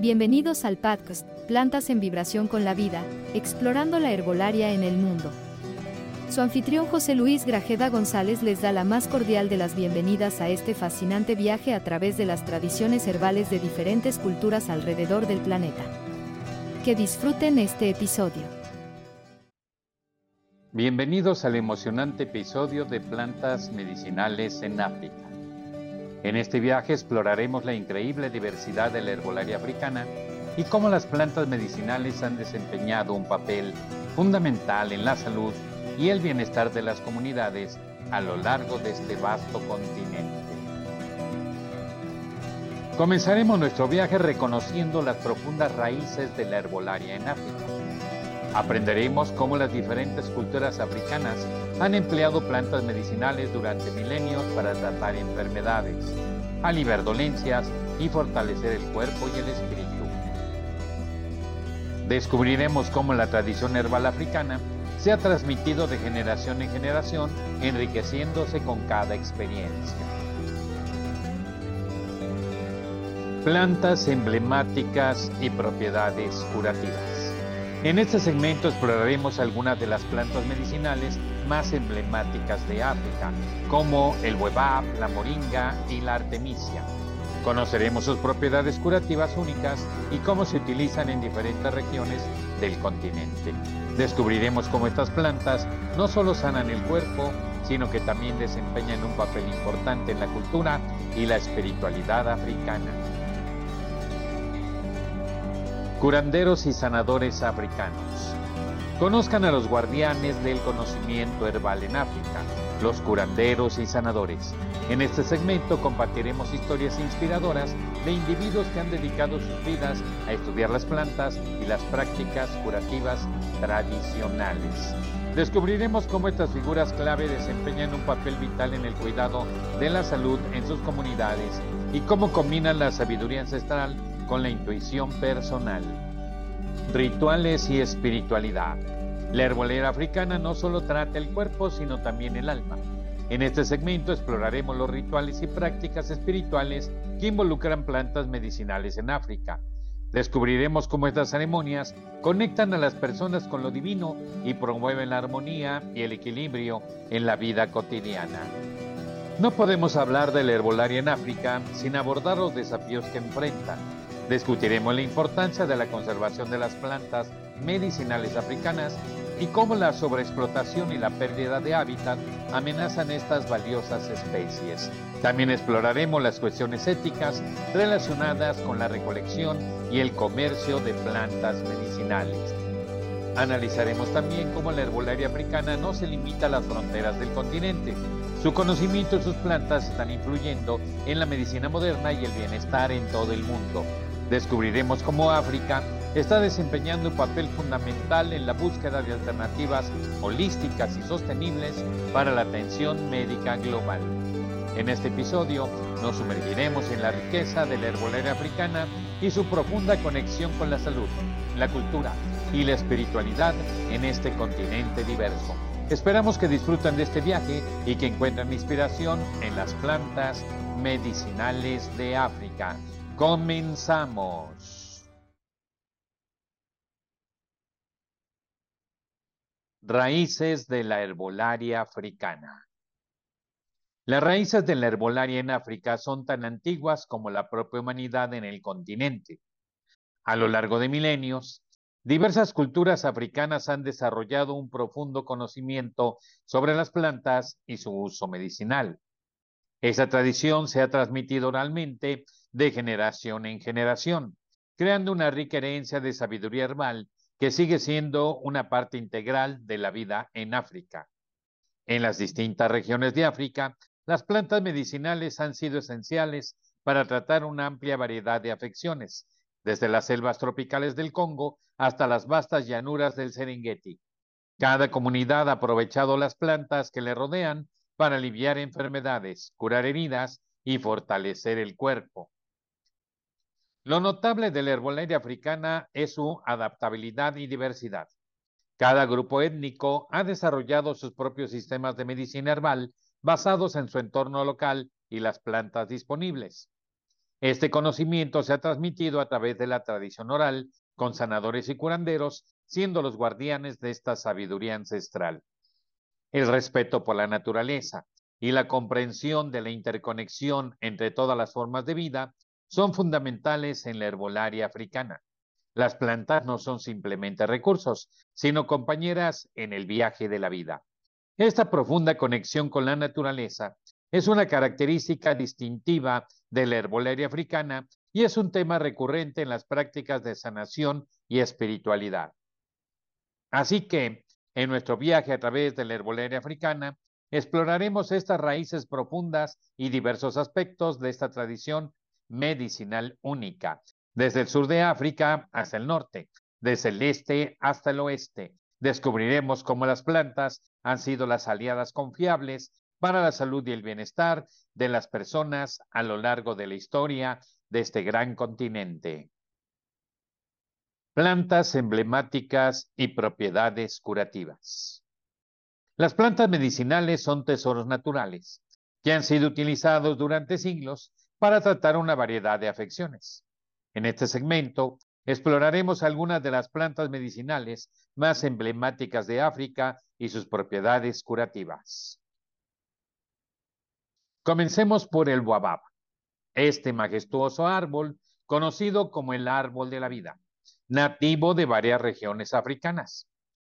Bienvenidos al podcast Plantas en Vibración con la Vida, explorando la herbolaria en el mundo. Su anfitrión José Luis Grajeda González les da la más cordial de las bienvenidas a este fascinante viaje a través de las tradiciones herbales de diferentes culturas alrededor del planeta. Que disfruten este episodio. Bienvenidos al emocionante episodio de Plantas Medicinales en África. En este viaje exploraremos la increíble diversidad de la herbolaria africana y cómo las plantas medicinales han desempeñado un papel fundamental en la salud y el bienestar de las comunidades a lo largo de este vasto continente. Comenzaremos nuestro viaje reconociendo las profundas raíces de la herbolaria en África. Aprenderemos cómo las diferentes culturas africanas han empleado plantas medicinales durante milenios para tratar enfermedades, aliviar dolencias y fortalecer el cuerpo y el espíritu. Descubriremos cómo la tradición herbal africana se ha transmitido de generación en generación, enriqueciéndose con cada experiencia. Plantas emblemáticas y propiedades curativas. En este segmento exploraremos algunas de las plantas medicinales más emblemáticas de África, como el huebab, la moringa y la artemisia. Conoceremos sus propiedades curativas únicas y cómo se utilizan en diferentes regiones del continente. Descubriremos cómo estas plantas no solo sanan el cuerpo, sino que también desempeñan un papel importante en la cultura y la espiritualidad africana. Curanderos y sanadores africanos. Conozcan a los guardianes del conocimiento herbal en África, los curanderos y sanadores. En este segmento compartiremos historias inspiradoras de individuos que han dedicado sus vidas a estudiar las plantas y las prácticas curativas tradicionales. Descubriremos cómo estas figuras clave desempeñan un papel vital en el cuidado de la salud en sus comunidades y cómo combinan la sabiduría ancestral con la intuición personal. Rituales y espiritualidad. La herbolera africana no solo trata el cuerpo, sino también el alma. En este segmento exploraremos los rituales y prácticas espirituales que involucran plantas medicinales en África. Descubriremos cómo estas ceremonias conectan a las personas con lo divino y promueven la armonía y el equilibrio en la vida cotidiana. No podemos hablar de la herbolaria en África sin abordar los desafíos que enfrentan Discutiremos la importancia de la conservación de las plantas medicinales africanas y cómo la sobreexplotación y la pérdida de hábitat amenazan estas valiosas especies. También exploraremos las cuestiones éticas relacionadas con la recolección y el comercio de plantas medicinales. Analizaremos también cómo la herbolaria africana no se limita a las fronteras del continente. Su conocimiento y sus plantas están influyendo en la medicina moderna y el bienestar en todo el mundo descubriremos cómo África está desempeñando un papel fundamental en la búsqueda de alternativas holísticas y sostenibles para la atención médica global. En este episodio nos sumergiremos en la riqueza de la herbolaria africana y su profunda conexión con la salud, la cultura y la espiritualidad en este continente diverso. Esperamos que disfruten de este viaje y que encuentren inspiración en las plantas medicinales de África. Comenzamos. Raíces de la herbolaria africana. Las raíces de la herbolaria en África son tan antiguas como la propia humanidad en el continente. A lo largo de milenios, diversas culturas africanas han desarrollado un profundo conocimiento sobre las plantas y su uso medicinal. Esa tradición se ha transmitido oralmente de generación en generación, creando una rica herencia de sabiduría herbal que sigue siendo una parte integral de la vida en África. En las distintas regiones de África, las plantas medicinales han sido esenciales para tratar una amplia variedad de afecciones, desde las selvas tropicales del Congo hasta las vastas llanuras del Serengeti. Cada comunidad ha aprovechado las plantas que le rodean para aliviar enfermedades, curar heridas y fortalecer el cuerpo. Lo notable de la herbolaria africana es su adaptabilidad y diversidad. Cada grupo étnico ha desarrollado sus propios sistemas de medicina herbal basados en su entorno local y las plantas disponibles. Este conocimiento se ha transmitido a través de la tradición oral con sanadores y curanderos, siendo los guardianes de esta sabiduría ancestral. El respeto por la naturaleza y la comprensión de la interconexión entre todas las formas de vida son fundamentales en la herbolaria africana. Las plantas no son simplemente recursos, sino compañeras en el viaje de la vida. Esta profunda conexión con la naturaleza es una característica distintiva de la herbolaria africana y es un tema recurrente en las prácticas de sanación y espiritualidad. Así que, en nuestro viaje a través de la herbolaria africana, exploraremos estas raíces profundas y diversos aspectos de esta tradición medicinal única, desde el sur de África hasta el norte, desde el este hasta el oeste. Descubriremos cómo las plantas han sido las aliadas confiables para la salud y el bienestar de las personas a lo largo de la historia de este gran continente. Plantas emblemáticas y propiedades curativas. Las plantas medicinales son tesoros naturales que han sido utilizados durante siglos para tratar una variedad de afecciones. En este segmento exploraremos algunas de las plantas medicinales más emblemáticas de África y sus propiedades curativas. Comencemos por el guabab, este majestuoso árbol conocido como el árbol de la vida, nativo de varias regiones africanas.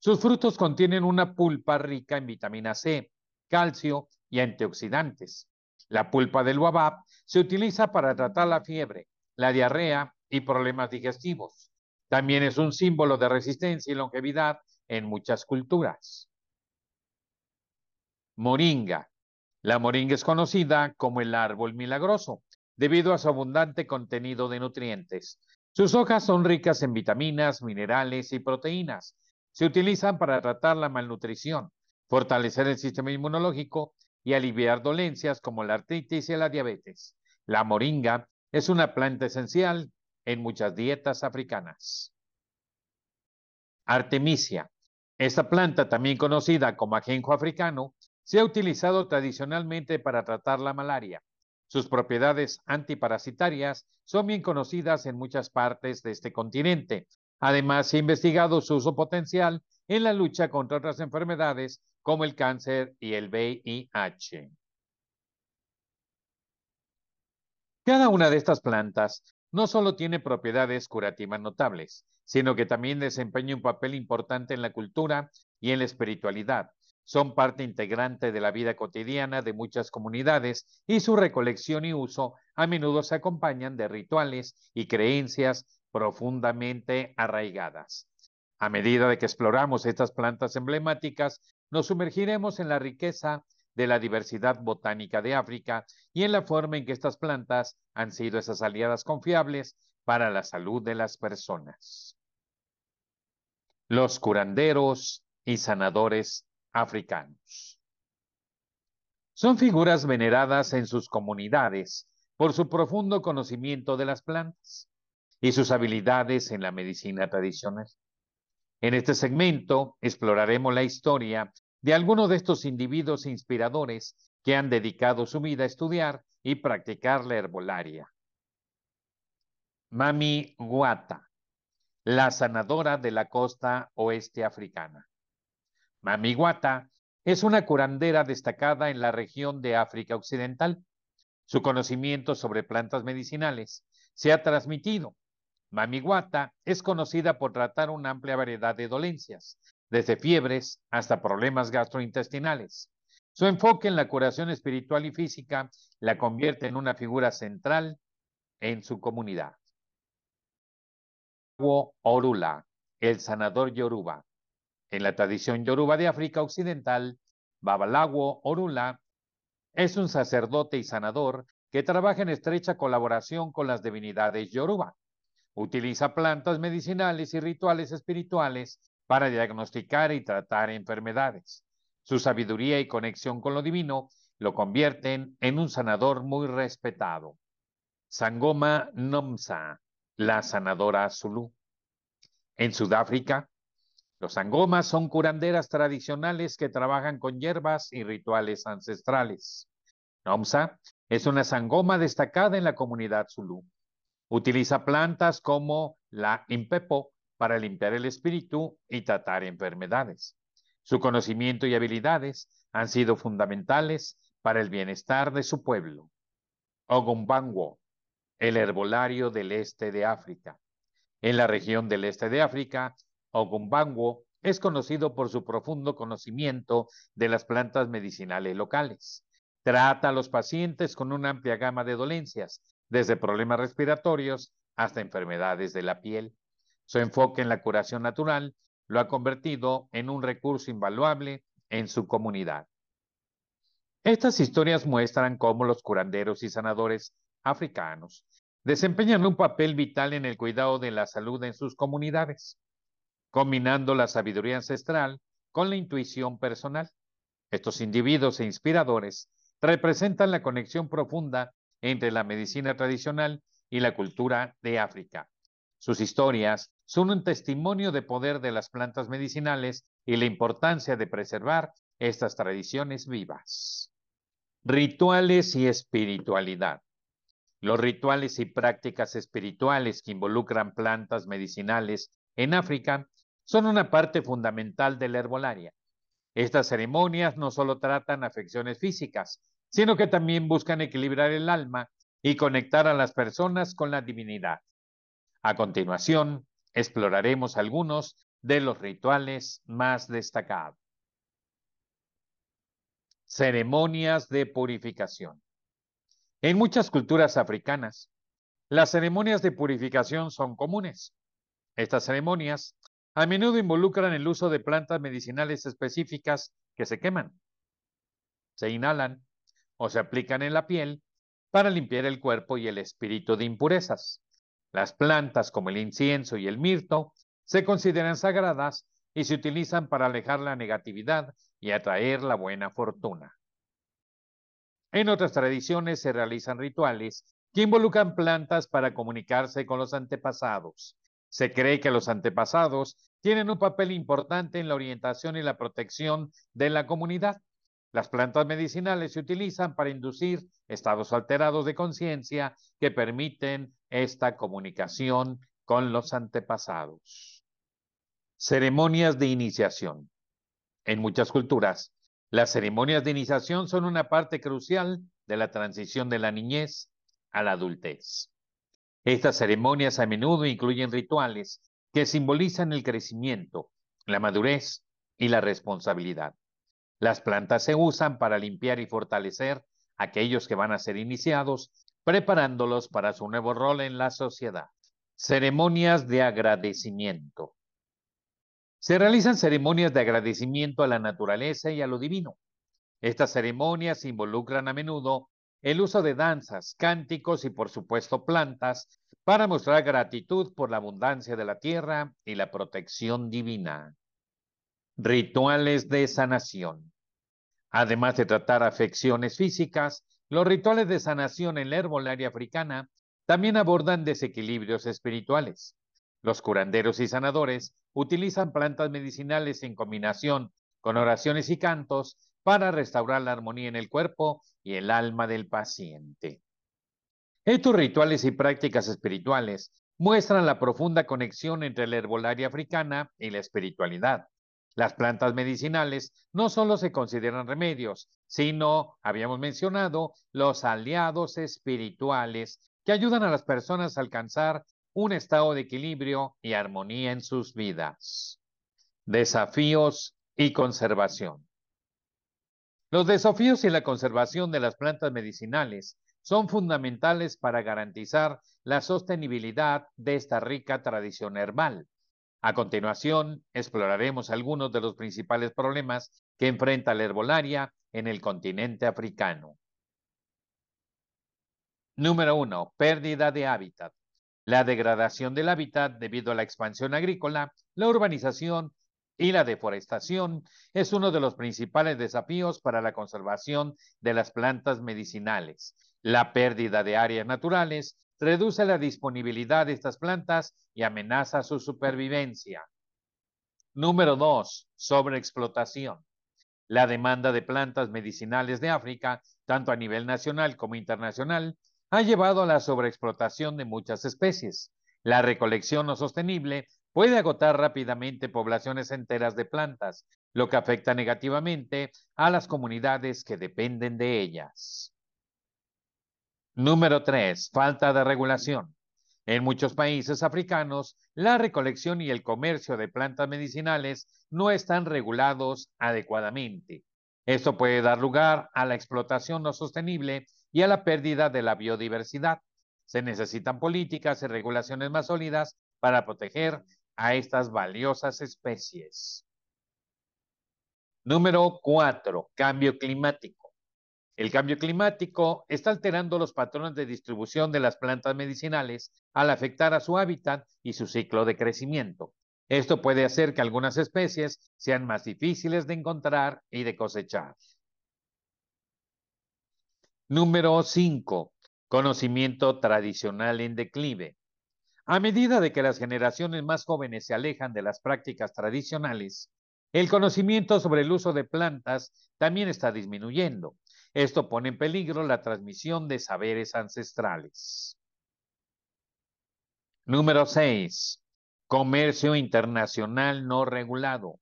Sus frutos contienen una pulpa rica en vitamina C, calcio y antioxidantes. La pulpa del guabab se utiliza para tratar la fiebre, la diarrea y problemas digestivos. También es un símbolo de resistencia y longevidad en muchas culturas. Moringa, la moringa es conocida como el árbol milagroso debido a su abundante contenido de nutrientes. Sus hojas son ricas en vitaminas, minerales y proteínas. Se utilizan para tratar la malnutrición, fortalecer el sistema inmunológico y aliviar dolencias como la artritis y la diabetes. La moringa es una planta esencial en muchas dietas africanas. Artemisia. Esta planta, también conocida como ajenjo africano, se ha utilizado tradicionalmente para tratar la malaria. Sus propiedades antiparasitarias son bien conocidas en muchas partes de este continente. Además, se ha investigado su uso potencial en la lucha contra otras enfermedades como el cáncer y el VIH. Cada una de estas plantas no solo tiene propiedades curativas notables, sino que también desempeña un papel importante en la cultura y en la espiritualidad, son parte integrante de la vida cotidiana de muchas comunidades y su recolección y uso a menudo se acompañan de rituales y creencias profundamente arraigadas. A medida de que exploramos estas plantas emblemáticas, nos sumergiremos en la riqueza de la diversidad botánica de África y en la forma en que estas plantas han sido esas aliadas confiables para la salud de las personas. Los curanderos y sanadores africanos. Son figuras veneradas en sus comunidades por su profundo conocimiento de las plantas y sus habilidades en la medicina tradicional. En este segmento exploraremos la historia de algunos de estos individuos inspiradores que han dedicado su vida a estudiar y practicar la herbolaria. Mami Guata, la sanadora de la costa oeste africana. Mamiguata es una curandera destacada en la región de África Occidental. Su conocimiento sobre plantas medicinales se ha transmitido. Mamiguata es conocida por tratar una amplia variedad de dolencias, desde fiebres hasta problemas gastrointestinales. Su enfoque en la curación espiritual y física la convierte en una figura central en su comunidad. Orula, el sanador yoruba. En la tradición yoruba de África Occidental, Babalawo Orula es un sacerdote y sanador que trabaja en estrecha colaboración con las divinidades yoruba. Utiliza plantas medicinales y rituales espirituales para diagnosticar y tratar enfermedades. Su sabiduría y conexión con lo divino lo convierten en un sanador muy respetado. Sangoma Nomsa, la sanadora Zulu. En Sudáfrica, los angomas son curanderas tradicionales que trabajan con hierbas y rituales ancestrales. Nomsa es una sangoma destacada en la comunidad zulú. Utiliza plantas como la impepo para limpiar el espíritu y tratar enfermedades. Su conocimiento y habilidades han sido fundamentales para el bienestar de su pueblo. Ogumbangwo, el herbolario del este de África. En la región del este de África, Ogumbangwo es conocido por su profundo conocimiento de las plantas medicinales locales. Trata a los pacientes con una amplia gama de dolencias, desde problemas respiratorios hasta enfermedades de la piel. Su enfoque en la curación natural lo ha convertido en un recurso invaluable en su comunidad. Estas historias muestran cómo los curanderos y sanadores africanos desempeñan un papel vital en el cuidado de la salud en sus comunidades, combinando la sabiduría ancestral con la intuición personal. Estos individuos e inspiradores representan la conexión profunda entre la medicina tradicional y la cultura de África. Sus historias son un testimonio de poder de las plantas medicinales y la importancia de preservar estas tradiciones vivas. Rituales y espiritualidad. Los rituales y prácticas espirituales que involucran plantas medicinales en África son una parte fundamental de la herbolaria. Estas ceremonias no solo tratan afecciones físicas, sino que también buscan equilibrar el alma y conectar a las personas con la divinidad. A continuación, exploraremos algunos de los rituales más destacados. Ceremonias de purificación. En muchas culturas africanas, las ceremonias de purificación son comunes. Estas ceremonias a menudo involucran el uso de plantas medicinales específicas que se queman, se inhalan o se aplican en la piel para limpiar el cuerpo y el espíritu de impurezas. Las plantas como el incienso y el mirto se consideran sagradas y se utilizan para alejar la negatividad y atraer la buena fortuna. En otras tradiciones se realizan rituales que involucran plantas para comunicarse con los antepasados. Se cree que los antepasados tienen un papel importante en la orientación y la protección de la comunidad. Las plantas medicinales se utilizan para inducir estados alterados de conciencia que permiten esta comunicación con los antepasados. Ceremonias de iniciación. En muchas culturas, las ceremonias de iniciación son una parte crucial de la transición de la niñez a la adultez. Estas ceremonias a menudo incluyen rituales que simbolizan el crecimiento, la madurez y la responsabilidad. Las plantas se usan para limpiar y fortalecer a aquellos que van a ser iniciados, preparándolos para su nuevo rol en la sociedad. Ceremonias de agradecimiento. Se realizan ceremonias de agradecimiento a la naturaleza y a lo divino. Estas ceremonias involucran a menudo el uso de danzas, cánticos y por supuesto plantas para mostrar gratitud por la abundancia de la tierra y la protección divina. Rituales de sanación. Además de tratar afecciones físicas, los rituales de sanación en la herbolaria africana también abordan desequilibrios espirituales. Los curanderos y sanadores utilizan plantas medicinales en combinación con oraciones y cantos para restaurar la armonía en el cuerpo y el alma del paciente. Estos rituales y prácticas espirituales muestran la profunda conexión entre la herbolaria africana y la espiritualidad. Las plantas medicinales no solo se consideran remedios, sino, habíamos mencionado, los aliados espirituales que ayudan a las personas a alcanzar un estado de equilibrio y armonía en sus vidas. Desafíos y conservación. Los desafíos y la conservación de las plantas medicinales son fundamentales para garantizar la sostenibilidad de esta rica tradición herbal. A continuación, exploraremos algunos de los principales problemas que enfrenta la herbolaria en el continente africano. Número 1. Pérdida de hábitat. La degradación del hábitat debido a la expansión agrícola, la urbanización y la deforestación es uno de los principales desafíos para la conservación de las plantas medicinales. La pérdida de áreas naturales reduce la disponibilidad de estas plantas y amenaza su supervivencia. Número 2. Sobreexplotación. La demanda de plantas medicinales de África tanto a nivel nacional como internacional, ha llevado a la sobreexplotación de muchas especies. La recolección no sostenible puede agotar rápidamente poblaciones enteras de plantas, lo que afecta negativamente a las comunidades que dependen de ellas. Número 3. Falta de regulación. En muchos países africanos, la recolección y el comercio de plantas medicinales no están regulados adecuadamente. Esto puede dar lugar a la explotación no sostenible y a la pérdida de la biodiversidad. Se necesitan políticas y regulaciones más sólidas para proteger a estas valiosas especies. Número 4. Cambio climático. El cambio climático está alterando los patrones de distribución de las plantas medicinales al afectar a su hábitat y su ciclo de crecimiento. Esto puede hacer que algunas especies sean más difíciles de encontrar y de cosechar. Número 5. Conocimiento tradicional en declive. A medida de que las generaciones más jóvenes se alejan de las prácticas tradicionales, el conocimiento sobre el uso de plantas también está disminuyendo. Esto pone en peligro la transmisión de saberes ancestrales. Número 6. Comercio internacional no regulado.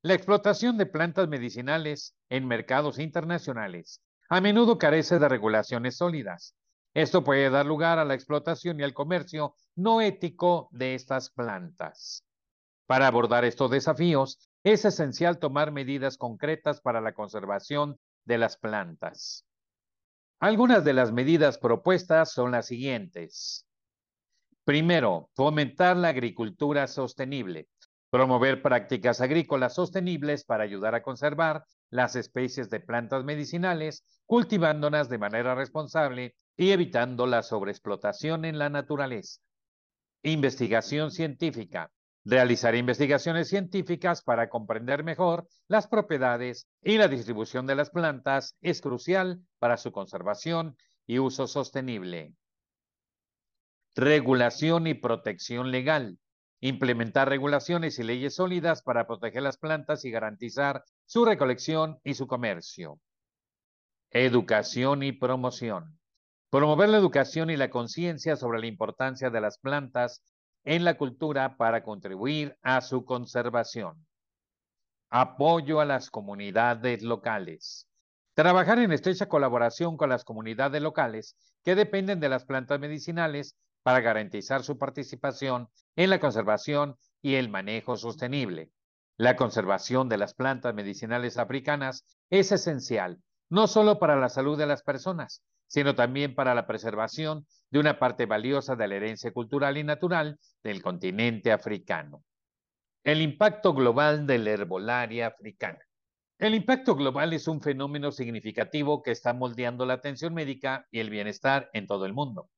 La explotación de plantas medicinales en mercados internacionales a menudo carece de regulaciones sólidas. Esto puede dar lugar a la explotación y al comercio no ético de estas plantas. Para abordar estos desafíos, es esencial tomar medidas concretas para la conservación de las plantas. Algunas de las medidas propuestas son las siguientes. Primero, fomentar la agricultura sostenible. Promover prácticas agrícolas sostenibles para ayudar a conservar las especies de plantas medicinales, cultivándolas de manera responsable y evitando la sobreexplotación en la naturaleza. Investigación científica realizar investigaciones científicas para comprender mejor las propiedades y la distribución de las plantas es crucial para su conservación y uso sostenible. Regulación y protección legal. Implementar regulaciones y leyes sólidas para proteger las plantas y garantizar su recolección y su comercio. Educación y promoción. Promover la educación y la conciencia sobre la importancia de las plantas en la cultura para contribuir a su conservación. Apoyo a las comunidades locales. Trabajar en estrecha colaboración con las comunidades locales que dependen de las plantas medicinales para garantizar su participación en la conservación y el manejo sostenible. La conservación de las plantas medicinales africanas es esencial, no solo para la salud de las personas, sino también para la preservación de una parte valiosa de la herencia cultural y natural del continente africano. El impacto global de la herbolaria africana. El impacto global es un fenómeno significativo que está moldeando la atención médica y el bienestar en todo el mundo.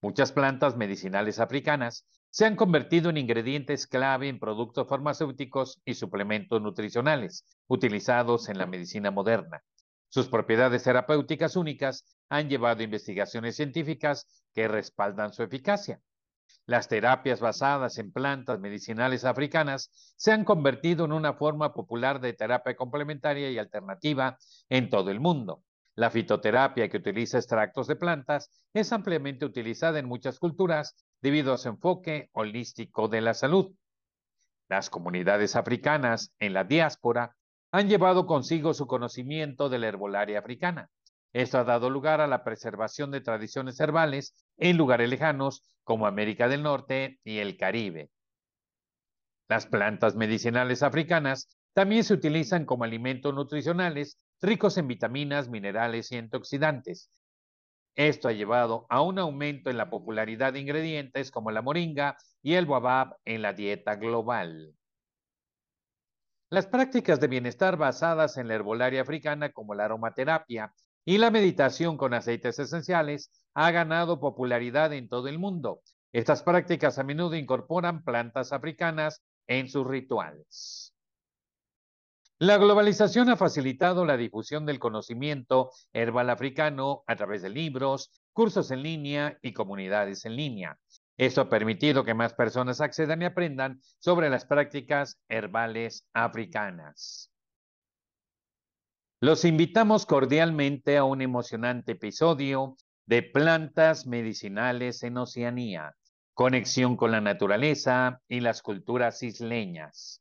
Muchas plantas medicinales africanas se han convertido en ingredientes clave en productos farmacéuticos y suplementos nutricionales utilizados en la medicina moderna. Sus propiedades terapéuticas únicas han llevado a investigaciones científicas que respaldan su eficacia. Las terapias basadas en plantas medicinales africanas se han convertido en una forma popular de terapia complementaria y alternativa en todo el mundo. La fitoterapia que utiliza extractos de plantas es ampliamente utilizada en muchas culturas debido a su enfoque holístico de la salud. Las comunidades africanas en la diáspora han llevado consigo su conocimiento de la herbolaria africana. Esto ha dado lugar a la preservación de tradiciones herbales en lugares lejanos como América del Norte y el Caribe. Las plantas medicinales africanas también se utilizan como alimentos nutricionales ricos en vitaminas, minerales y antioxidantes. Esto ha llevado a un aumento en la popularidad de ingredientes como la moringa y el guabab en la dieta global. Las prácticas de bienestar basadas en la herbolaria africana como la aromaterapia y la meditación con aceites esenciales ha ganado popularidad en todo el mundo. Estas prácticas a menudo incorporan plantas africanas en sus rituales. La globalización ha facilitado la difusión del conocimiento herbal africano a través de libros, cursos en línea y comunidades en línea. Esto ha permitido que más personas accedan y aprendan sobre las prácticas herbales africanas. Los invitamos cordialmente a un emocionante episodio de Plantas Medicinales en Oceanía, conexión con la naturaleza y las culturas isleñas.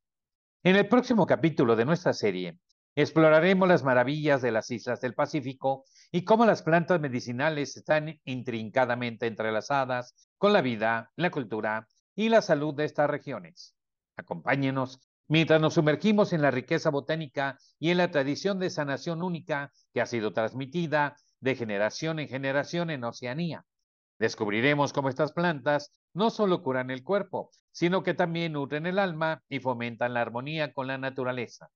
En el próximo capítulo de nuestra serie, exploraremos las maravillas de las islas del Pacífico y cómo las plantas medicinales están intrincadamente entrelazadas con la vida, la cultura y la salud de estas regiones. Acompáñenos mientras nos sumergimos en la riqueza botánica y en la tradición de sanación única que ha sido transmitida de generación en generación en Oceanía. Descubriremos cómo estas plantas no solo curan el cuerpo, sino que también nutren el alma y fomentan la armonía con la naturaleza.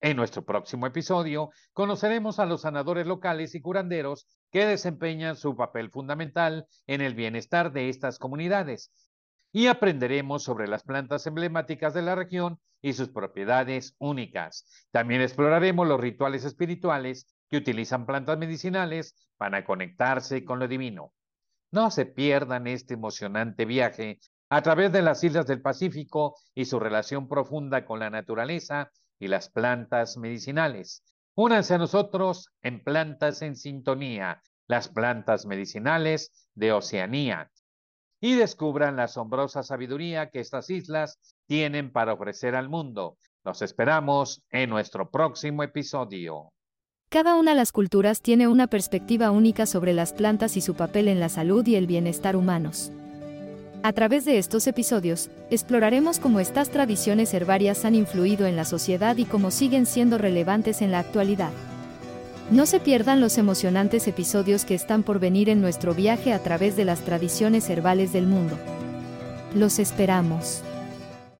En nuestro próximo episodio conoceremos a los sanadores locales y curanderos que desempeñan su papel fundamental en el bienestar de estas comunidades y aprenderemos sobre las plantas emblemáticas de la región y sus propiedades únicas. También exploraremos los rituales espirituales que utilizan plantas medicinales para conectarse con lo divino. No se pierdan este emocionante viaje a través de las islas del Pacífico y su relación profunda con la naturaleza y las plantas medicinales. Únanse a nosotros en Plantas en Sintonía, las plantas medicinales de Oceanía y descubran la asombrosa sabiduría que estas islas tienen para ofrecer al mundo. Los esperamos en nuestro próximo episodio. Cada una de las culturas tiene una perspectiva única sobre las plantas y su papel en la salud y el bienestar humanos. A través de estos episodios, exploraremos cómo estas tradiciones herbarias han influido en la sociedad y cómo siguen siendo relevantes en la actualidad. No se pierdan los emocionantes episodios que están por venir en nuestro viaje a través de las tradiciones herbales del mundo. Los esperamos.